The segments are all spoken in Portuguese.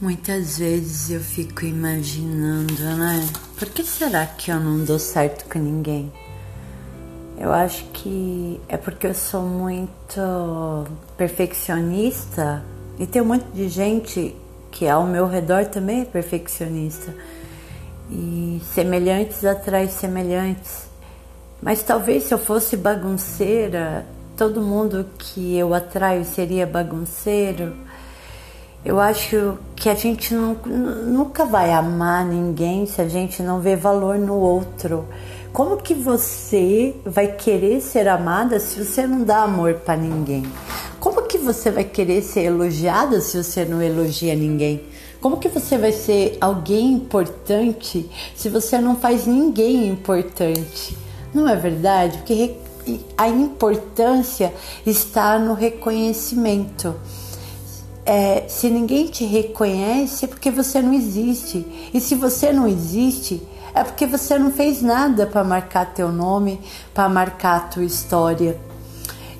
Muitas vezes eu fico imaginando, né? Por que será que eu não dou certo com ninguém? Eu acho que é porque eu sou muito perfeccionista e tem um monte de gente que ao meu redor também é perfeccionista. E semelhantes atrai semelhantes. Mas talvez se eu fosse bagunceira, todo mundo que eu atraio seria bagunceiro eu acho que a gente não, nunca vai amar ninguém se a gente não vê valor no outro. Como que você vai querer ser amada se você não dá amor para ninguém? Como que você vai querer ser elogiada se você não elogia ninguém? Como que você vai ser alguém importante se você não faz ninguém importante? Não é verdade? Porque a importância está no reconhecimento é, se ninguém te reconhece, é porque você não existe. E se você não existe, é porque você não fez nada para marcar teu nome, para marcar tua história.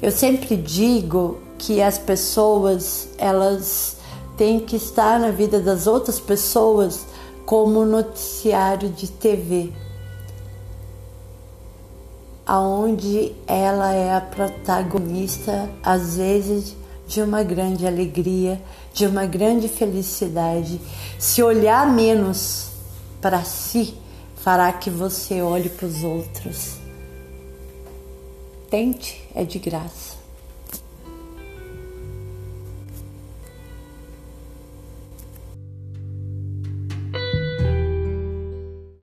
Eu sempre digo que as pessoas, elas têm que estar na vida das outras pessoas como noticiário de TV, aonde ela é a protagonista, às vezes de uma grande alegria, de uma grande felicidade. Se olhar menos para si, fará que você olhe para os outros. Tente, é de graça.